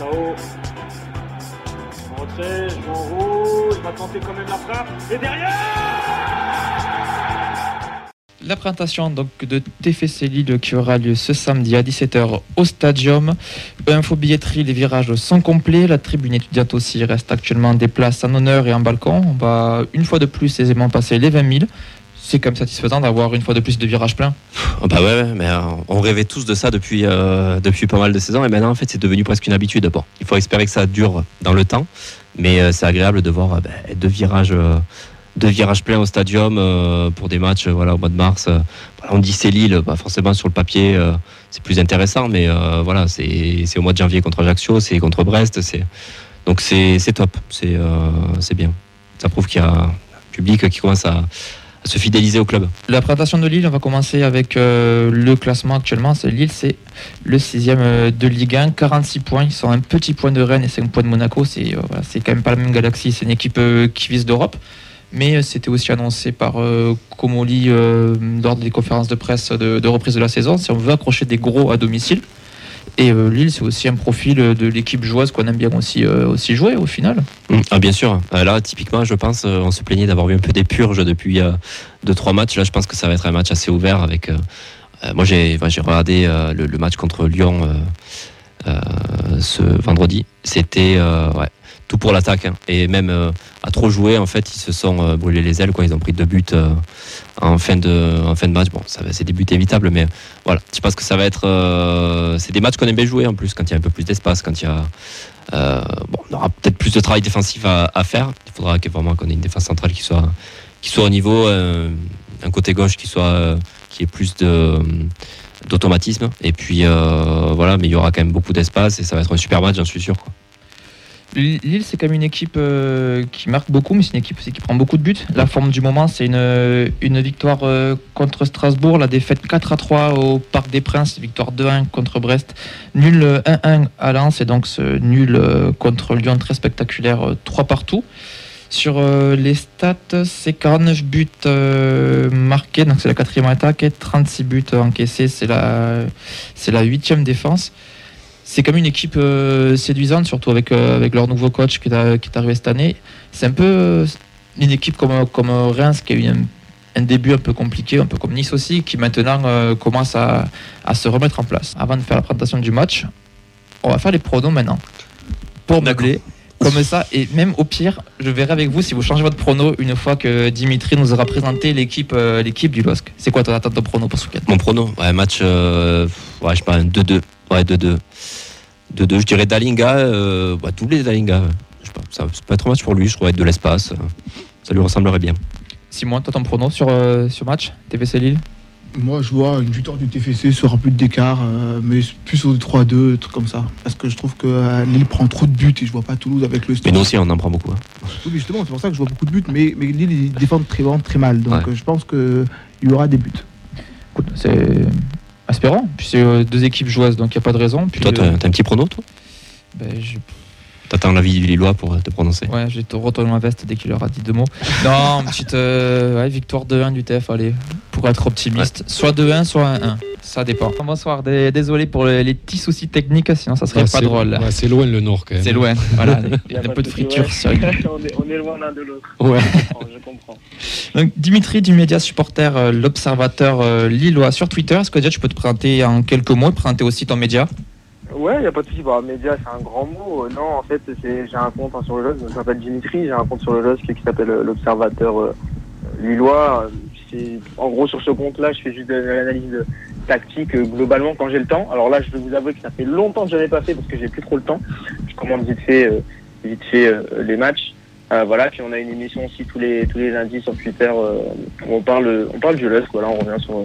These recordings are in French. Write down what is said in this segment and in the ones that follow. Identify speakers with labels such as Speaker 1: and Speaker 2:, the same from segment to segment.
Speaker 1: Sao. La
Speaker 2: présentation de TFC qui aura lieu ce samedi à 17h au Stadium. Info billetterie, les virages sont complets. La tribune étudiante aussi reste actuellement des places en honneur et en balcon. On va une fois de plus aisément passer les 20 000. C'est quand satisfaisant d'avoir une fois de plus de virages pleins.
Speaker 3: Oh bah ouais, mais euh, on rêvait tous de ça depuis, euh, depuis pas mal de saisons et maintenant en fait c'est devenu presque une habitude. Bon, il faut espérer que ça dure dans le temps, mais euh, c'est agréable de voir bah, deux virages. deux virages pleins au stadium pour des matchs voilà, au mois de mars. on dit c'est Lille, bah, forcément sur le papier c'est plus intéressant, mais voilà, c'est au mois de janvier contre Ajaccio, c'est contre Brest, donc c'est top, c'est euh, bien. Ça prouve qu'il y a un public qui commence à, à se fidéliser au club.
Speaker 2: La présentation de Lille, on va commencer avec euh, le classement actuellement. Lille, c'est le sixième euh, de Ligue 1, 46 points. Ils sont un petit point de Rennes et 5 points de Monaco. C'est euh, c'est quand même pas la même galaxie. C'est une équipe qui vise d'Europe. Mais c'était aussi annoncé par Comoli lors des conférences de presse de reprise de la saison. Si on veut accrocher des gros à domicile. Et euh, Lille, c'est aussi un profil euh, de l'équipe joueuse qu'on aime bien aussi, euh, aussi jouer au final.
Speaker 3: Mm, Ah bien sûr. Là, typiquement, je pense, on se plaignait d'avoir vu un peu des purges depuis euh, deux trois matchs. Là, je pense que ça va être un match assez ouvert avec. moi, j'ai regardé le, le match contre Lyon ce vendredi. C'était ouais, tout pour l'attaque hein. et même euh, à trop jouer, en fait, ils se sont euh, brûlés les ailes. Quoi. Ils ont pris deux buts euh, en fin de en fin de match. Bon, c'est des buts évitables, mais voilà. Je pense que ça va être. c'est des matchs qu'on aime bien jouer en plus quand il y a un peu plus d'espace, quand il y a bon, on aura peut-être plus de travail défensif à, faire. Il faudra que, vraiment qu'on ait une défense centrale qui soit, qui soit au niveau, un côté gauche qui soit, qui ait plus de d'automatisme. Et puis voilà, mais il y aura quand même beaucoup d'espace et ça va être un super match, j'en suis sûr. Quoi.
Speaker 2: Lille, c'est quand même une équipe euh, qui marque beaucoup, mais c'est une équipe aussi qui prend beaucoup de buts. La forme du moment, c'est une, victoire euh, contre Strasbourg, la défaite 4 à 3 au Parc des Princes, victoire 2-1 contre Brest, nul euh, 1-1 à Lens, et donc ce nul euh, contre Lyon très spectaculaire, euh, 3 partout. Sur euh, les stats, c'est 49 buts euh, marqués, donc c'est la quatrième attaque, et 36 buts encaissés, c'est la, c'est la huitième défense c'est comme une équipe euh, séduisante, surtout avec, euh, avec leur nouveau coach qui est, à- qui est arrivé cette année. C'est un peu euh, une équipe comme, comme Reims qui a eu un, un début un peu compliqué, un peu comme Nice aussi, qui maintenant euh, commence à, à se remettre en place. Avant de faire la présentation du match, on va faire les pronos maintenant. Pour meubler. Comme ça, et même au pire, je verrai avec vous si vous changez votre prono une fois que Dimitri nous aura présenté l'équipe l'équipe du LOSC. C'est quoi ton attente de prono pour ce week-end?
Speaker 3: Mon prono, ouais, match, ouais, je un 2-2. Ouais, 2-2. 2-2, je dirais Dalinga, euh, ouais, doublé Dalinga. Je sais pas, ça ça peut être un match pour lui, je trouve, avec de l'espace. euh, Ça lui ressemblerait bien.
Speaker 2: Simon, toi ton prono sur, euh, sur match TVC Lille?
Speaker 4: Moi, je vois une victoire du TFC sur un but d'écart, euh, mais plus au 3-2, truc comme ça. Parce que je trouve que euh, Lille prend trop de buts et je vois pas Toulouse avec le
Speaker 3: Mais
Speaker 4: style.
Speaker 3: nous aussi, on en prend beaucoup. hein.
Speaker 4: Oui, justement, c'est pour ça que je vois beaucoup de buts, mais, mais Lille, ils défendent très, très mal. Donc,
Speaker 3: Ouais.
Speaker 4: je pense qu'il y aura des buts.
Speaker 2: Écoute, c'est espérant. Puis c'est euh, deux équipes joueuses, donc il n'y a pas de raison. Puis,
Speaker 3: Toi, t'as
Speaker 2: euh,
Speaker 3: t'as un petit prono, toi?
Speaker 2: Ben, je,
Speaker 3: T'attends l'avis du Lillois pour euh, te prononcer?
Speaker 2: ouais, je vais te retourner ma veste dès qu'il aura dit deux mots. Non, petite euh, ouais, victoire 2-1 du TF, allez, pour être optimiste. Soit 2-1, soit 1-1. Ça dépend. Bonsoir, dé- désolé pour le- les petits soucis techniques, sinon ça serait
Speaker 5: Ouais,
Speaker 2: pas drôle.
Speaker 5: ouais, c'est loin le nord quand même.
Speaker 2: C'est loin, voilà. Il y a un peu de friture
Speaker 1: on, est, on est loin l'un de l'autre.
Speaker 2: Ouais.
Speaker 1: Je comprends.
Speaker 2: Donc, Dimitri du média supporter, euh, l'observateur euh, lillois sur Twitter. Est-ce que déjà tu peux te présenter en quelques mots présenter aussi ton média?
Speaker 1: Ouais, il n'y a pas de souci. Bah, média, c'est un grand mot. Euh, Non, en fait, j'ai un compte hein, sur le LOSC, je m'appelle Dimitri, j'ai un compte sur le LOSC qui s'appelle euh, l'Observateur euh, Lillois. En gros, sur ce compte-là, je fais juste de l'analyse tactique euh, globalement quand j'ai le temps. Alors là, je vais vous avouer que ça fait longtemps que je n'avais pas fait parce que j'ai plus trop le temps. Je commande vite fait, euh, vite fait euh, les matchs. Voilà, puis on a une émission aussi tous les tous les lundis sur Twitter où on parle on parle du LOSC. Voilà, on revient sur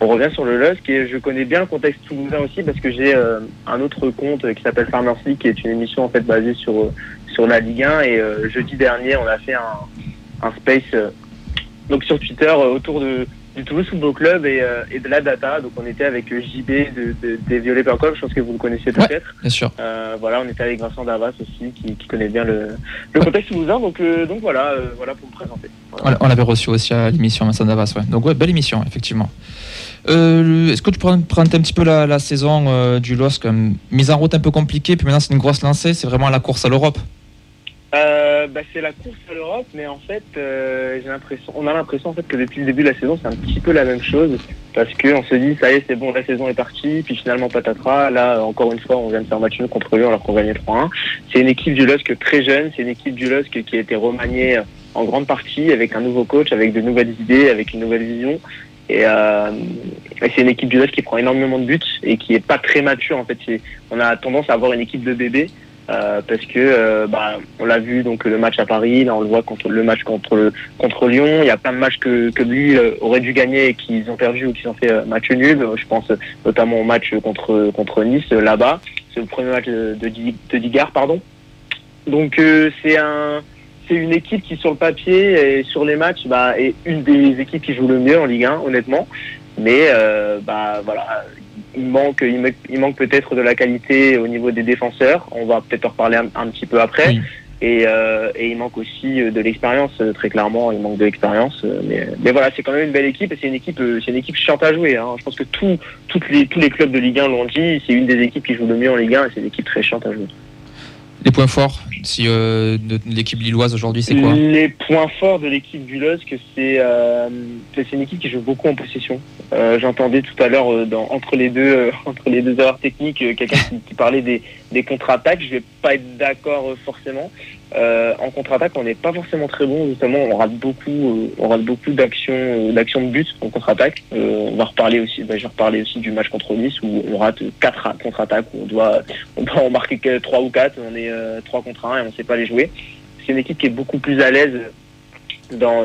Speaker 1: on revient sur le LOSC et je connais bien le contexte toulousain aussi parce que j'ai un autre compte qui s'appelle Farmers League qui est une émission en fait basée sur sur la Ligue 1 et jeudi dernier on a fait un, un space donc sur Twitter euh, autour de du Toulouse Football Club et, euh, et de la data donc on était avec euh, JB de, de, des Violets.com je pense que vous le connaissez
Speaker 2: Ouais.
Speaker 1: peut-être
Speaker 2: Bien sûr.
Speaker 1: euh, voilà, on était avec Vincent Davas aussi, qui, qui connaît bien le, le contexte toulousain. Donc, euh, donc voilà, voilà pour me présenter. Voilà.
Speaker 2: On, l'avait reçu aussi à l'émission Vincent Davas. Ouais. Donc, ouais, belle émission, effectivement. Est-ce que tu pourrais prendre un petit peu la, la saison du LOSC Mise en route un peu compliquée, puis maintenant c'est une grosse lancée, c'est vraiment la course à l'Europe.
Speaker 1: Euh, bah, c'est la course à l'Europe, mais en fait, euh, l'impression, on a l'impression en fait que depuis le début de la saison, c'est un petit peu la même chose, parce que on se dit ça y est, c'est bon, la saison est partie, puis finalement patatras. Là, encore une fois, on vient de faire match nul contre eux alors qu'on gagnait 3-1. C'est une équipe du LOSC très jeune, c'est une équipe du LOSC qui a été remaniée en grande partie avec un nouveau coach, avec de nouvelles idées, avec une nouvelle vision. Et, euh, et c'est une équipe du LOSC qui prend énormément de buts et qui est pas très mature en fait. On a tendance à avoir une équipe de bébés. Euh, parce que euh, bah, on l'a vu donc le match à Paris, là on le voit contre le match contre contre Lyon. Il y a plein de matchs que, que aurait dû gagner et qu'ils ont perdu ou qu'ils ont fait euh, match nul. Je pense notamment au match contre contre Nice là-bas. C'est le premier match de, de, Di- de Digard, pardon. Donc c'est un c'est une équipe qui sur le papier et sur les matchs bah, est une des équipes qui joue le mieux en Ligue 1 honnêtement. Mais bah voilà, il manque, il, me- il manque peut-être de la qualité au niveau des défenseurs. On va peut-être en reparler un, un petit peu après.
Speaker 2: Oui.
Speaker 1: Et, euh, et il manque aussi euh, de l'expérience, euh, très clairement. Il manque de l'expérience. Mais, mais voilà, c'est quand même une belle équipe et c'est une équipe, c'est une équipe chiante à jouer. Hein. Je pense que tout, toutes les, tous les clubs de Ligue 1 l'ont dit. C'est une des équipes qui joue le mieux en Ligue 1 et c'est une équipe très chiante à jouer.
Speaker 2: Les points forts si, euh, de l'équipe lilloise aujourd'hui, c'est quoi
Speaker 1: Les points forts de l'équipe c'est euh, c'est une équipe qui joue beaucoup en possession. Euh, J'entendais tout à l'heure entre les deux entre les deux erreurs techniques quelqu'un qui, qui parlait des, des contre-attaques. Je vais pas être d'accord forcément. Euh, en contre-attaque, on n'est pas forcément très bon. Justement, on rate beaucoup, euh, d'actions, euh, de but en contre-attaque. On va reparler aussi. bah, je vais reparler aussi du match contre Nice où on rate quatre contre-attaques où on doit, on en marquer que trois ou quatre. On est trois contre un et on sait pas les jouer. C'est une équipe qui est beaucoup plus à l'aise dans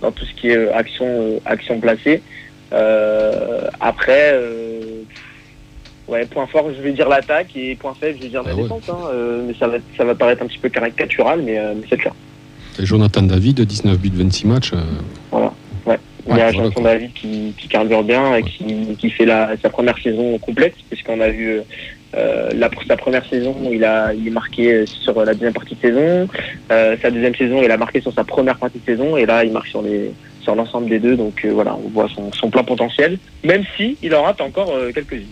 Speaker 1: tout ce qui est action action placée. Après. Ouais, point fort, je vais dire l'attaque et point faible, je vais dire la
Speaker 5: Ah ouais.
Speaker 1: défense. Hein, euh, mais ça va, ça va paraître un petit peu caricatural, mais, euh, mais c'est le cas.
Speaker 5: Et Jonathan David, 19 buts, 26 matchs. euh,
Speaker 1: Il y a
Speaker 5: voilà,
Speaker 1: Jonathan. David qui, qui carbure bien et qui, qui fait la, sa première saison complète, puisqu'on a vu la, sa première saison, il a il est marqué sur la deuxième partie de saison. Sa deuxième saison, il a marqué sur sa première partie de saison, et là, il marque sur les sur l'ensemble des deux. Donc voilà, on voit son, son plein potentiel, même si il en rate encore quelques-unes.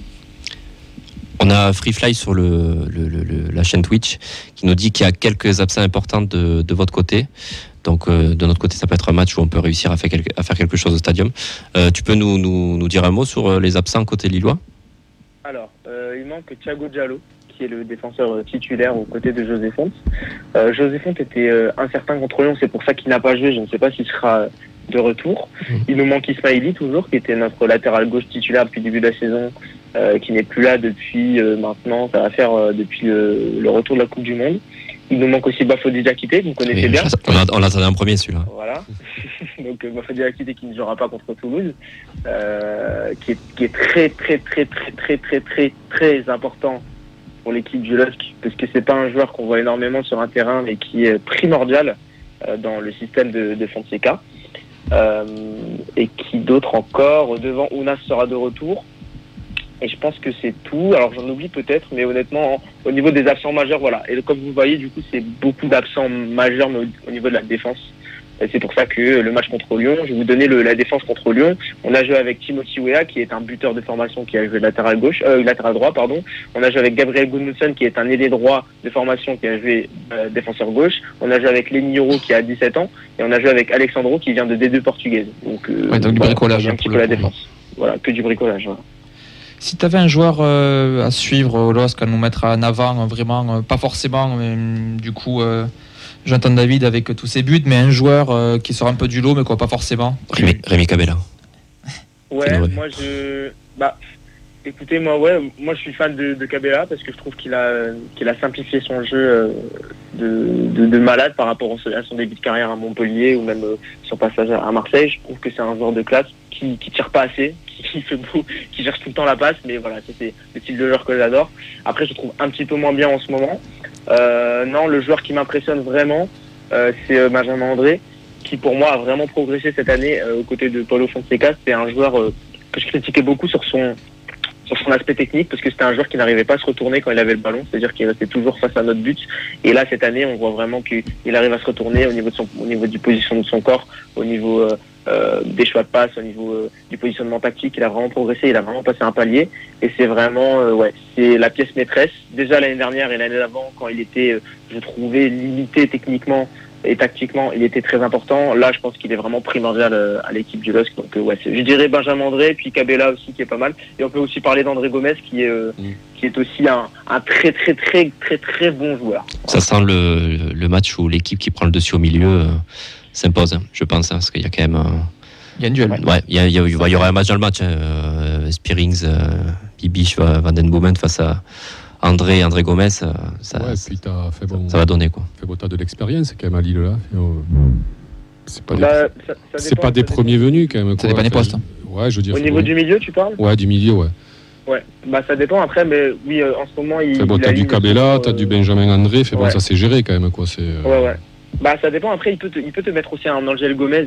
Speaker 3: On a Freefly sur le, le- le- le- la chaîne Twitch qui nous dit qu'il y a quelques absents importants de, de votre côté. Donc euh, de notre côté, ça peut être un match où on peut réussir à faire quelque, à faire quelque chose au stadium. Euh, tu peux nous, nous, nous dire un mot sur euh, les absents côté lillois?
Speaker 1: Alors, euh, il manque Thiago Diallo, qui est le défenseur titulaire aux côtés de José Font. Euh, José Font était incertain contre Lyon, c'est pour ça qu'il n'a pas joué. Je ne sais pas s'il sera de retour.
Speaker 5: Mhm.
Speaker 1: Il nous manque Ismaili toujours, qui était notre latéral gauche titulaire depuis le début de la saison, euh, qui n'est plus là depuis euh, maintenant, ça va faire euh, depuis le, retour de la Coupe du Monde. Il nous manque aussi Diakité, que vous connaissez
Speaker 3: Oui,
Speaker 1: bien.
Speaker 3: On, l'a- on l'attendait en premier celui-là.
Speaker 1: Voilà. Donc euh, Bafadi Akité qui ne jouera pas contre Toulouse, qui, est, qui est très très très très très très très très important pour l'équipe du LOSC, parce que c'est pas un joueur qu'on voit énormément sur un terrain, mais qui est primordial dans le système de, de Fonseca. Et qui d'autre encore Devant Ounas sera de retour. Et je pense que c'est tout. Alors j'en oublie peut-être, mais honnêtement, au niveau des absents majeurs, voilà. Et comme vous voyez, du coup, c'est beaucoup d'absents majeurs, mais au, au niveau de la défense. C'est pour ça que le match contre Lyon, je vais vous donner le- la défense contre Lyon. On a joué avec Timothy Weah, qui est un buteur de formation qui a joué latéral gauche, euh, latéral droit, pardon. On a joué avec Gabriel Gudmundsson, qui est un ailier droit de formation qui a joué euh, défenseur gauche. On a joué avec Lenny qui a 17 ans. Et on a joué avec Alexandro, qui vient de D2 portugaise. Donc, euh,
Speaker 2: Ouais, donc du bricolage,
Speaker 1: un petit peu la défense. Voilà, que du bricolage. voilà.
Speaker 2: Si tu avais un joueur euh, à suivre au LOSC, à nous mettre en avant, euh, vraiment, euh, pas forcément, mais, du coup, euh, j'entends David avec tous ses buts, mais un joueur euh, qui sort un peu du lot, mais quoi, pas forcément.
Speaker 3: Rémi, Rémi Cabella.
Speaker 1: Ouais, moi je. Bah, écoutez, moi, ouais, moi je suis fan de, de Cabella parce que je trouve qu'il a, qu'il a simplifié son jeu euh, de, de, de malade par rapport à son- début de carrière à Montpellier ou même euh, son passage à Marseille. Je trouve que c'est un joueur de classe qui, qui tire pas assez, qui fait qui cherche tout le temps la passe, mais voilà, c'est le style de joueur que j'adore. Après, je trouve un petit peu moins bien en ce moment. Euh, non, le joueur qui m'impressionne vraiment, euh, c'est euh, Benjamin André qui pour moi a vraiment progressé cette année aux côtés de Paulo Fonseca. C'est un joueur que je critiquais beaucoup sur son aspect technique parce que c'était un joueur qui n'arrivait pas à se retourner quand il avait le ballon, c'est-à-dire qu'il restait toujours face à notre but. Et là cette année, on voit vraiment qu'il arrive à se retourner au niveau au niveau du position de son corps, au niveau euh, des choix de passe, au niveau du positionnement tactique. Il a vraiment progressé, il a vraiment passé un palier. Et c'est vraiment, ouais, c'est la pièce maîtresse. Déjà l'année dernière et l'année d'avant, quand il était, je trouvais, limité techniquement et tactiquement, il était très important. Là, je pense qu'il est vraiment primordial euh, à l'équipe du LOSC. Donc, euh, ouais, je dirais Benjamin André, puis Cabella aussi, qui est pas mal. Et on peut aussi parler d'André Gomez, qui est, euh, mm. qui est aussi un, un, très, très, très, très, très bon joueur.
Speaker 3: Ça sent le, le match où l'équipe qui prend le dessus au milieu s'impose, hein, je pense, hein, parce qu'il y a quand même.
Speaker 2: Il y a un duel.
Speaker 3: Ouais, il y, a, il y, aura un match dans le match. Hein, Spearings, Bibiche, Van Den Boomen face à André, André Gomez, ça, ça, va donner quoi.
Speaker 5: Fait bon, de l'expérience quand même à Lille là. C'est pas, des, bah, c'est pas des premiers venus quand même.
Speaker 2: Ça dépend des postes. Hein.
Speaker 5: Ouais, je veux dire.
Speaker 1: Au niveau du milieu, tu parles?
Speaker 5: Ouais, du milieu, ouais.
Speaker 1: Ouais, bah ça dépend après, mais oui, euh, en ce moment il.
Speaker 5: bon, t'as du Cabella, t'as du euh, Benjamin André, fait bon, ça c'est géré quand même quoi. C'est.
Speaker 1: Euh, ouais, ouais. Bah ça dépend. Après, il peut te, il peut te mettre aussi un Angel Gomez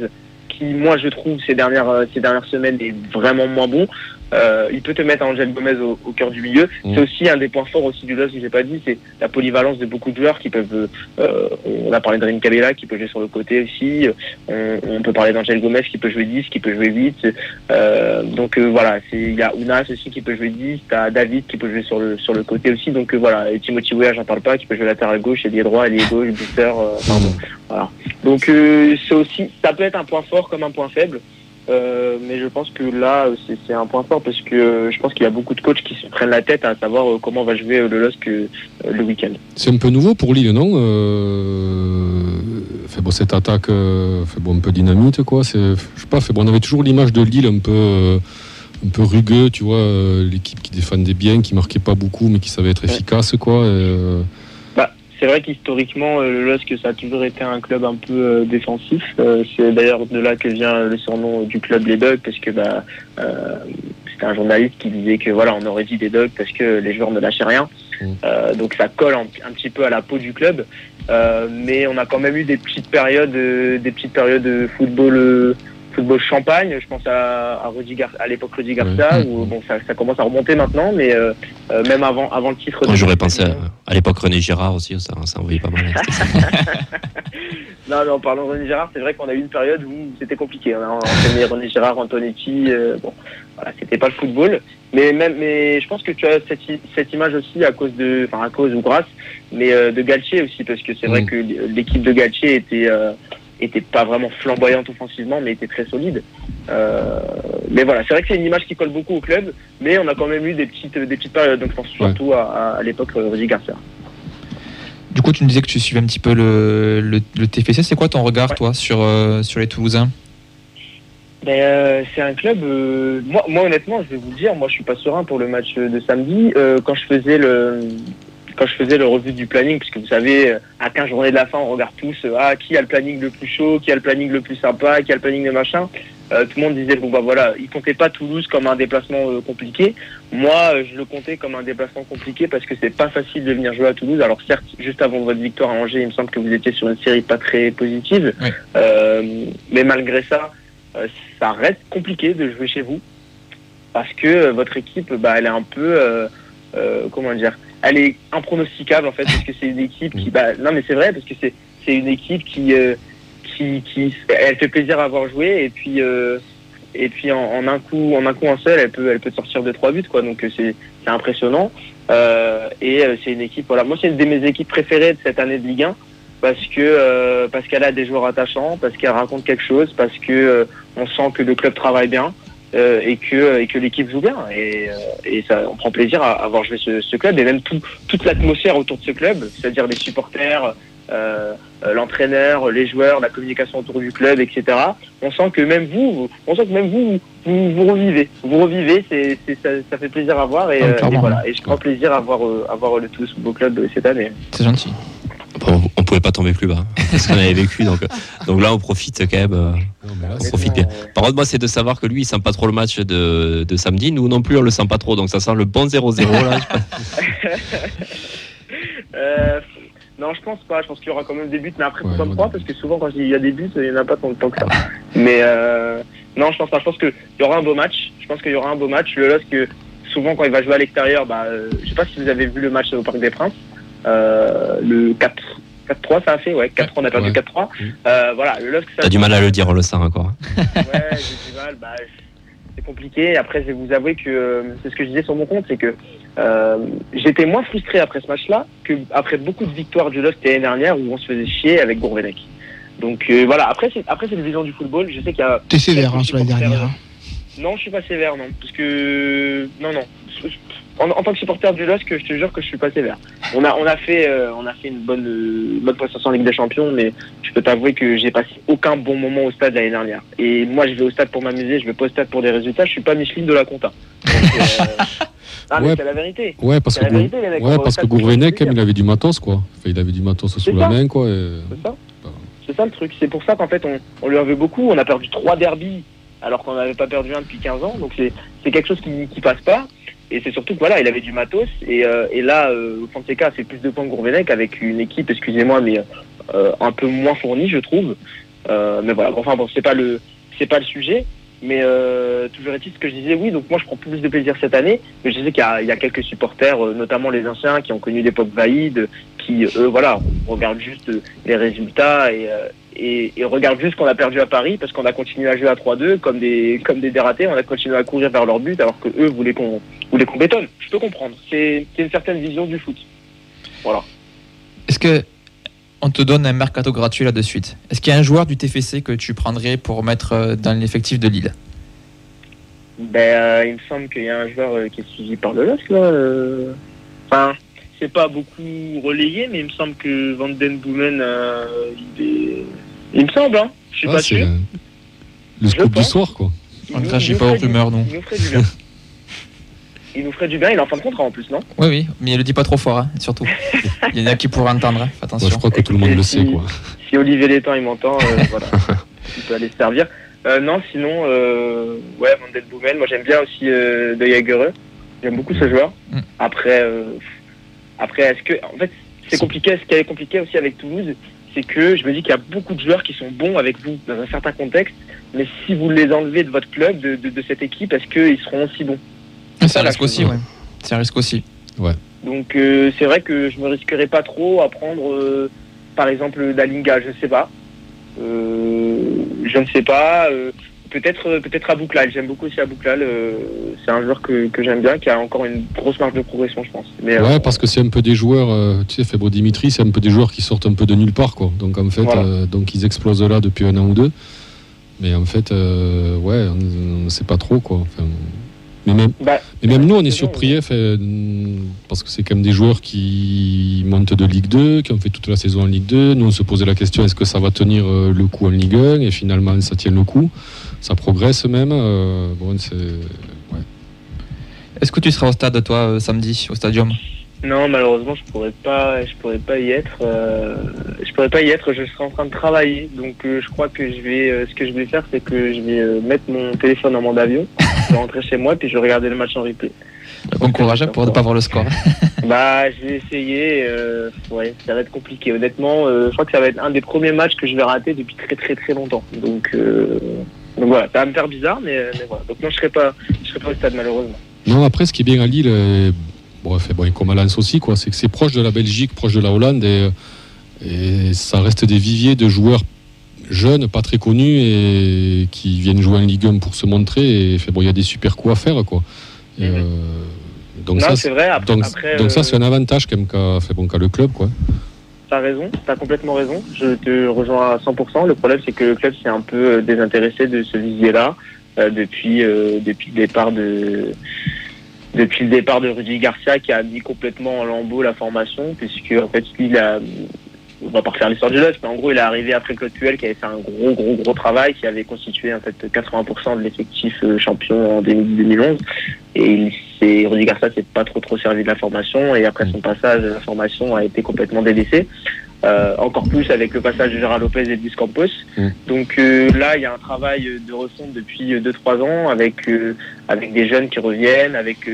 Speaker 1: qui, moi, je trouve ces dernières ces dernières semaines est vraiment moins bon. Euh, il peut te mettre Angel Gomez au, cœur du milieu. Mm. C'est aussi un des points forts aussi du LOS, si j'ai pas dit, c'est la polyvalence de beaucoup de joueurs qui peuvent. Euh, on a parlé de Rin Cabella qui peut jouer sur le côté aussi. On, peut parler d'Angel Gomez qui peut jouer 10, qui peut jouer 8. Euh, donc euh, voilà, il y a Unas aussi qui peut jouer 10. T'as David qui peut jouer sur le sur le côté aussi. Donc euh, voilà, et Timothy Weah, j'en parle pas, qui peut jouer latéral gauche, et droit, ailier gauche, buteur. pardon. Voilà. Donc c'est aussi, ça peut être un point fort comme un point faible. Euh, mais je pense que là, c'est un point fort parce que je pense qu'il y a beaucoup de coachs qui se prennent la tête à savoir euh, comment va jouer le LOSC euh, le week-end.
Speaker 5: C'est un peu nouveau pour Lille, non fait bon, Cette attaque fait bon, un peu dynamite, quoi. Je sais pas, fait bon, on avait toujours l'image de Lille un peu, un peu rugueux, tu vois, l'équipe qui défendait bien, qui marquait pas beaucoup, mais qui savait être efficace, quoi
Speaker 1: c'est vrai qu'historiquement, euh, le LOSC, ça a toujours été un club un peu euh, défensif. Euh, c'est d'ailleurs de là que vient le surnom du club les Dogs, parce que bah, c'était un journaliste qui disait que voilà, on aurait dit des Dogs parce que les joueurs ne lâchaient rien. Mm. donc ça colle un, petit peu à la peau du club. mais on a quand même eu des petites périodes, des petites périodes de football football champagne. Je pense à, à, à l'époque Rudy Garcia, où bon, ça, ça, commence à remonter maintenant, mais euh, euh, même avant, avant le titre.
Speaker 3: J'aurais pensé à, l'époque René Girard aussi, ça, ça envoyait pas mal.
Speaker 1: non, mais en parlant de René Girard, c'est vrai qu'on a eu une période où c'était compliqué. On a entraîné René Girard, Antonetti. Euh, bon, voilà, c'était pas le football. Mais même, mais je pense que tu as cette, cette image aussi à cause de, enfin à cause ou grâce, mais de Galtier aussi, parce que c'est vrai que l'équipe de Galtier était était pas vraiment flamboyante offensivement, mais était très solide. Euh, mais voilà, c'est vrai que c'est une image qui colle beaucoup au club, mais on a quand même eu des petites, des petites périodes. Donc je pense surtout à, à, l'époque euh, Rudy Garcia.
Speaker 2: Du coup, tu nous disais que tu suivais un petit peu le, le, TFC. C'est quoi ton regard, toi, sur, euh, sur les Toulousains?
Speaker 1: Ben, c'est un club. moi, moi, honnêtement, je vais vous le dire, moi, je suis pas serein pour le match de samedi. quand je faisais le, quand je faisais le revue du planning, puisque vous savez, euh, à 15 journées de la fin, on regarde tous euh, ah, qui a le planning le plus chaud, qui a le planning le plus sympa, qui a le planning de machin. Euh, tout le monde disait bon bah voilà, il comptait pas Toulouse comme un déplacement compliqué. Moi, je le comptais comme un déplacement compliqué parce que c'est pas facile de venir jouer à Toulouse. Alors certes, juste avant votre victoire à Angers, il me semble que vous étiez sur une série pas très positive, mais malgré ça, ça reste compliqué de jouer chez vous parce que votre équipe, bah, elle est un peu, comment dire, elle est impronosticable en fait parce que c'est une équipe qui bah non mais c'est vrai parce que c'est c'est une équipe qui euh, qui qui elle fait plaisir à avoir joué et puis euh, et puis en, un coup en un coup un seul elle peut elle peut sortir de trois buts quoi. Donc euh, c'est c'est impressionnant. Euh, et c'est une équipe voilà. Moi c'est une de mes équipes préférées de cette année de Ligue 1 parce que parce qu'elle a des joueurs attachants parce qu'elle raconte quelque chose parce que on sent que le club travaille bien euh, et que et que l'équipe joue bien. Et, euh, et ça on prend plaisir à, avoir joué ce, ce club. Et même tout, toute l'atmosphère autour de ce club c'est-à-dire les supporters euh, euh, l'entraîneur les joueurs la communication autour du club etc on sent que même vous on sent que même vous vous, vous revivez. Vous revivez c'est, c'est ça, ça, fait plaisir à voir. Et, et voilà. Et je prends plaisir à voir à voir le tout beau club cette année.
Speaker 2: C'est gentil
Speaker 3: on, on, pouvait pas tomber plus bas parce qu'on avait vécu donc donc là on profite quand même euh, on profite bien. Par contre moi c'est de savoir que lui il sent pas trop le match de, de samedi. Nous non plus on le sent pas trop donc ça sent le bon 0-0 là
Speaker 1: euh, non je pense pas. Je pense qu'il y aura quand même des buts mais après pourquoi pas parce que souvent quand il y a des buts il n'y en a pas tant, tant que ça. Mais euh, non je pense pas. Je pense qu'il y aura un beau match. Je pense qu'il y aura un beau match. Le que souvent quand il va jouer à l'extérieur bah, euh, je sais pas si vous avez vu le match au Parc des Princes. euh, le 4 4-3, ça a fait, ouais. 4 on a perdu
Speaker 5: Ouais.
Speaker 1: 4-3.
Speaker 5: Mm.
Speaker 1: Euh, voilà, le
Speaker 3: T'as du mal à le dire, on le sent encore.
Speaker 1: Ouais, j'ai du mal. Bah, c'est compliqué. Après, je vais vous avouer que euh, c'est ce que je disais sur mon compte, c'est que euh, j'étais moins frustré après ce match-là que après beaucoup de victoires du LOSC l'année dernière où on se faisait chier avec Gourvenec. Donc euh, voilà. Après, c'est après c'est une vision du football. Je sais qu'il y a.
Speaker 4: T'es sévère hein, sur la dernière. hein.
Speaker 1: Non, je suis pas sévère, non, parce que non, non. En, en tant que supporter du LOSC, je te jure que je suis pas sévère. On a, on a fait, euh, on a fait une bonne, euh, bonne prestation en Ligue des Champions, mais je peux t'avouer que j'ai passé aucun bon moment au stade l'année dernière. Et moi, je vais au stade pour m'amuser, je vais pas au stade pour des résultats. Je suis pas Micheline de la compta. Donc, euh, ah, mais
Speaker 5: Ouais.
Speaker 1: c'est la vérité.
Speaker 5: Ouais, parce
Speaker 1: C'est
Speaker 5: que,
Speaker 1: la vérité, les mecs. on
Speaker 5: ouais, parce que
Speaker 1: s'amuser.
Speaker 5: il avait du matos, quoi. Enfin, il avait du matos sous la
Speaker 1: ça.
Speaker 5: main, quoi. et-
Speaker 1: C'est ça. C'est ça le truc. C'est pour ça qu'en fait, on, on lui en veut beaucoup. On a perdu trois derbies alors qu'on n'avait pas perdu un depuis 15 ans. Donc c'est c'est quelque chose qui, qui passe pas. Et c'est surtout que voilà, il avait du matos. Et, euh, et là, euh, Fonseca a fait plus de points que Gourvenec avec une équipe, excusez-moi, mais euh, un peu moins fournie, je trouve. Euh, mais voilà, enfin bon, c'est pas le c'est pas le sujet. Mais euh, toujours est-il ce que je disais, oui, donc moi je prends plus de plaisir cette année, mais je sais qu'il y y a quelques supporters, euh, notamment les anciens, qui ont connu l'époque Vaïd, qui, eux, voilà, regardent juste les résultats et, et, et regardent juste qu'on a perdu à Paris parce qu'on a continué à jouer à 3-2 comme des, comme des dératés, on a continué à courir vers leur but alors que eux voulaient qu'on voulaient qu'on bétonne. Je peux comprendre, c'est une certaine vision du foot. Voilà.
Speaker 2: Est-ce que on te donne un mercato gratuit là de suite? Est-ce qu'il y a un joueur du TFC que tu prendrais pour mettre euh, dans l'effectif de Lille?
Speaker 1: Ben, euh, il me semble qu'il y a un joueur euh, qui est suivi par le LOSC, là. euh. Enfin, c'est pas beaucoup relayé, mais il me semble que Van Den Boomen, euh, il est... Il me semble, hein. Je suis
Speaker 5: Ah,
Speaker 1: pas sûr.
Speaker 5: le, scoop du soir, quoi.
Speaker 2: J'ai
Speaker 1: nous
Speaker 2: pas aux rumeurs, non.
Speaker 1: Il nous ferait du bien. il nous ferait du bien, il est en fin de contrat en plus, non?
Speaker 2: Oui, oui, mais il le dit pas trop fort, hein, surtout. Il y en a qui pourraient entendre, hein, attention.
Speaker 5: je crois que tout le monde le sait, quoi.
Speaker 1: Si Olivier Létang il m'entend, euh, voilà, il peut aller se servir. Euh, non, sinon, euh, ouais, Van Den Boomen, moi j'aime bien aussi euh, De Jagereux. J'aime beaucoup ce joueur.
Speaker 2: Mm.
Speaker 1: Après, euh, après, est-ce que, en fait, c'est compliqué. Ce qui est compliqué aussi avec Toulouse, c'est que je me dis qu'il y a beaucoup de joueurs qui sont bons avec vous dans un certain contexte, mais si vous les enlevez de votre club, de, de, de cette équipe, est-ce qu'ils seront aussi bons?
Speaker 2: C'est
Speaker 1: ça,
Speaker 2: un risque aussi, ouais. C'est un risque aussi.
Speaker 1: Donc euh, c'est vrai que je me risquerais pas trop à prendre, euh, par exemple, Dalinga, je sais pas. Euh, je ne sais pas. Euh, peut-être peut-être Abouklal. J'aime beaucoup aussi Abouklal. Euh, c'est un joueur que, que j'aime bien, qui a encore une grosse marge de progression, je pense. Mais, euh,
Speaker 5: Ouais, parce que c'est un peu des joueurs, euh, tu sais, Fabre Dimitri, c'est un peu des joueurs qui sortent un peu de nulle part, quoi. Donc en fait,
Speaker 1: Voilà.
Speaker 5: euh, donc ils explosent là depuis un an ou deux. Mais en fait, ouais, on ne sait pas trop, quoi. Enfin, mais même,
Speaker 1: bah,
Speaker 5: mais même nous, on est surpris, fait, parce que c'est quand même des joueurs qui montent de Ligue 2, qui ont fait toute la saison en Ligue 2. Nous, on se posait la question, est-ce que ça va tenir le coup en Ligue 1 Et finalement, ça tient le coup. Ça progresse même. euh, bon, c'est... ouais.
Speaker 2: Est-ce que tu seras au stade, toi, euh, samedi, au stadium
Speaker 1: Non, malheureusement, je pourrais pas, je pourrais pas y être. euh, je pourrais pas y être. Je serai en train de travailler, donc euh, je crois que je vais. euh, ce que je vais faire, c'est que je vais euh, mettre mon téléphone en mode avion, je vais rentrer chez moi, puis je vais regarder le match en replay.
Speaker 2: Bon courage pour ne pas voir le score.
Speaker 1: Bah, je vais essayer. Euh, ouais, ça va être compliqué. Honnêtement, euh, je crois que ça va être un des premiers matchs que je vais rater depuis très très très longtemps. Donc, euh, donc voilà, ça va me faire bizarre, mais, mais voilà. Donc non, je serai pas, je serai pas au stade malheureusement.
Speaker 5: Non, après, ce qui est bien à Lille, euh, bon, fait, bon, et comme à Lens aussi, quoi, c'est que c'est proche de la Belgique, proche de la Hollande, et, et ça reste des viviers de joueurs jeunes, pas très connus, et qui viennent jouer en Ligue 1 pour se montrer. Et fait, bon, il y a des super coups à faire, quoi. Et,
Speaker 1: Mhm.
Speaker 5: euh, donc
Speaker 1: non,
Speaker 5: ça,
Speaker 1: c'est vrai. Après,
Speaker 5: donc,
Speaker 1: après,
Speaker 5: donc ça,
Speaker 1: euh,
Speaker 5: c'est un avantage quand même qu'a fait bon, le club, quoi.
Speaker 1: T'as raison, t'as complètement raison. Je te rejoins à 100%. Le problème, c'est que le club s'est un peu euh, désintéressé de ce visier-là euh, depuis euh, depuis le départ de depuis le départ de Rudy Garcia qui a mis complètement en lambeau la formation puisque en fait lui il a on va pas refaire l'histoire du LOSC, mais en gros il est arrivé après Claude Puel qui avait fait un gros gros gros travail qui avait constitué en fait 80% de l'effectif euh, champion en 2011 et il s'est Rudy Garcia s'est pas trop trop servi de la formation et après son passage la formation a été complètement délaissée euh, encore plus avec le passage de Gérard Lopez et de Campos.
Speaker 5: Mm.
Speaker 1: Donc euh, là, il y a un travail de refonte depuis 2-3 ans avec, euh, avec des jeunes qui reviennent, avec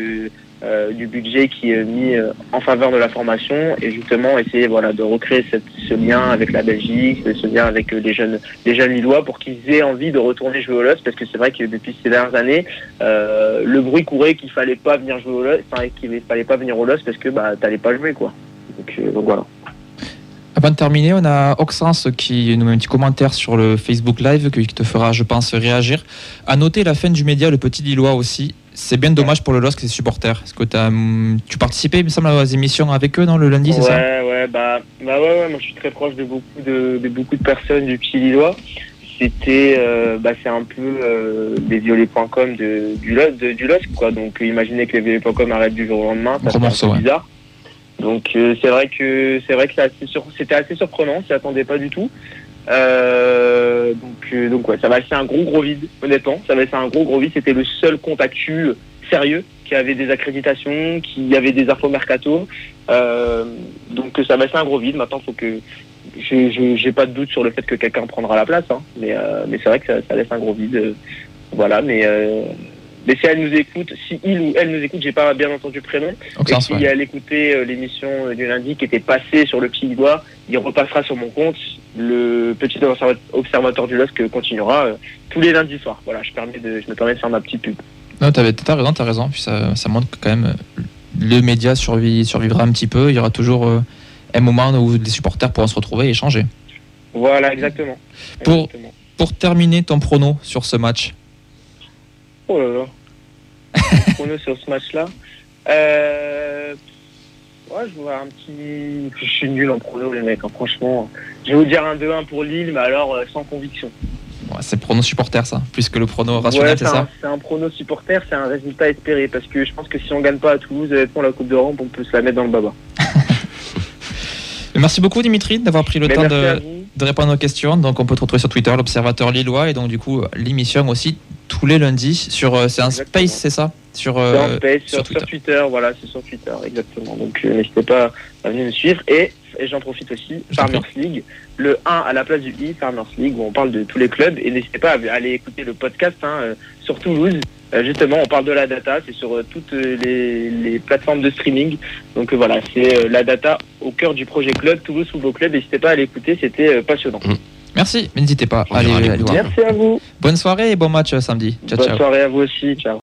Speaker 1: euh, du budget qui est mis euh, en faveur de la formation et justement essayer voilà, de recréer ce lien avec la Belgique, ce lien avec euh, les jeunes les jeunes Lillois pour qu'ils aient envie de retourner jouer au LOS parce que c'est vrai que depuis ces dernières années, euh, le bruit courait qu'il fallait pas venir jouer au LOS, enfin, qu'il fallait pas venir au LOS parce que bah, t'allais pas jouer quoi. Donc voilà.
Speaker 2: Avant de terminer, on a Oxens qui nous met un petit commentaire sur le Facebook Live qui te fera, je pense, réagir. À noter la fin du média, le petit Lillois aussi. C'est bien dommage pour le LOSC et ses supporters. Est-ce que as, hum, tu participais, il me semble, aux émissions avec eux, non, le lundi, c'est ça?
Speaker 1: Ouais, bah, bah ouais, ouais, moi je suis très proche de beaucoup de, de beaucoup de personnes du petit Lillois. C'était, euh, bah, c'est un peu euh, des violets.com de, du, LOSC, de, du LOSC, quoi. Donc imaginez que les violets.com arrêtent du jour au lendemain, ça c'est bizarre. Donc euh, c'est vrai que c'est vrai que c'était assez surprenant, s'y attendait pas du tout. Euh, donc euh, donc ouais, ça va laisser un gros gros vide, honnêtement. Ça va laisser un gros gros vide. C'était le seul compte actu sérieux qui avait des accréditations, qui avait des infos mercato. Euh, donc ça va laisser un gros vide. Maintenant, faut que je j'ai pas de doute sur le fait que quelqu'un prendra la place. Hein. Mais euh, mais c'est vrai que ça, ça laisse un gros vide. voilà, mais euh, mais si elle nous écoute, si il ou elle nous écoute, j'ai pas bien entendu le prénom. Et
Speaker 2: Oxens,
Speaker 1: si
Speaker 2: ouais.
Speaker 1: elle écoutait l'émission euh, du lundi qui était passée sur le petit doigt, il repassera sur mon compte. Le petit observa- observateur du LOSC continuera euh, tous les lundis soirs. Voilà, je, permets de, je me permets de faire ma petite pub.
Speaker 2: Non, t'avais- t'as raison, t'as raison. Puis ça, ça montre que quand même euh, le média survit, survivra un petit peu. Il y aura toujours euh, un moment où les supporters pourront se retrouver et échanger.
Speaker 1: Voilà, exactement.
Speaker 2: Pour-
Speaker 1: Exactement.
Speaker 2: Pour terminer ton prono sur ce match,
Speaker 1: Oh là là. Sur ce match-là. Euh... Ouais, je vois un petit. Je suis nul en prono, les mecs, hein, franchement. Je vais vous dire un 2-1 pour Lille, mais alors euh, sans conviction.
Speaker 2: Ouais, c'est le prono supporter ça, plus que le prono rationnel, c'est
Speaker 1: c'est
Speaker 2: ça
Speaker 1: c'est un prono supporter, c'est un résultat espéré. Parce que je pense que si on gagne pas à Toulouse, honnêtement, la Coupe d'Europe, on peut se la mettre dans le baba.
Speaker 2: Merci beaucoup Dimitri d'avoir pris le
Speaker 1: Mais
Speaker 2: temps de, de répondre aux questions. Donc on peut te retrouver sur Twitter, l'Observateur Lillois, et donc du coup l'émission aussi tous les lundis sur euh, c'est un
Speaker 1: Exactement.
Speaker 2: space, c'est ça? Sur euh,
Speaker 1: en space,
Speaker 2: sur
Speaker 1: sur,
Speaker 2: Twitter.
Speaker 1: sur Twitter, voilà, c'est sur Twitter, exactement. Donc euh, n'hésitez pas à venir nous suivre. Et, et j'en profite aussi, Farmers League, le 1 à la place du I, Farmers League, où on parle de tous les clubs. Et n'hésitez pas à aller écouter le podcast hein, euh, sur Toulouse. Justement, on parle de la data, c'est sur euh, toutes les, les plateformes de streaming. Donc euh, voilà, c'est euh, la data au cœur du projet club, Toulouse Football Club. N'hésitez pas à l'écouter, c'était euh, passionnant.
Speaker 2: Merci, mais n'hésitez pas. Allez,
Speaker 3: ira
Speaker 2: allez
Speaker 3: l'écouter.
Speaker 2: voir.
Speaker 1: Merci à vous.
Speaker 2: Bonne soirée et bon match euh, samedi. Ciao,
Speaker 1: Bonne
Speaker 2: ciao.
Speaker 1: soirée à vous aussi. Ciao.